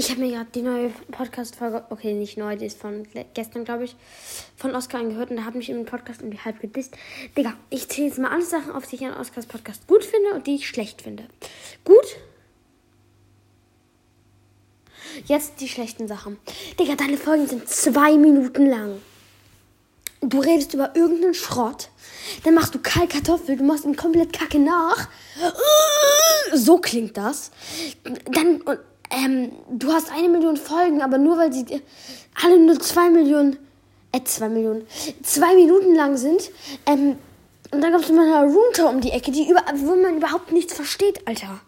Ich habe mir gerade die neue Podcast-Folge, okay, nicht neu, die ist von gestern, glaube ich, von Oscar angehört und da hat mich im Podcast irgendwie halb gedisst. Digga, ich zähle jetzt mal alle Sachen auf, die ich an Oscars Podcast gut finde und die ich schlecht finde. Gut? Jetzt die schlechten Sachen. Digga, deine Folgen sind zwei Minuten lang. Du redest über irgendeinen Schrott. Dann machst du kalt Kartoffel, du machst ihn komplett kacke nach. So klingt das. Dann, ähm, du hast eine Million Folgen, aber nur weil sie alle nur zwei Millionen, äh, zwei Millionen, zwei Minuten lang sind. Ähm, und dann gab es immer eine Runter um die Ecke, die über, wo man überhaupt nichts versteht, Alter.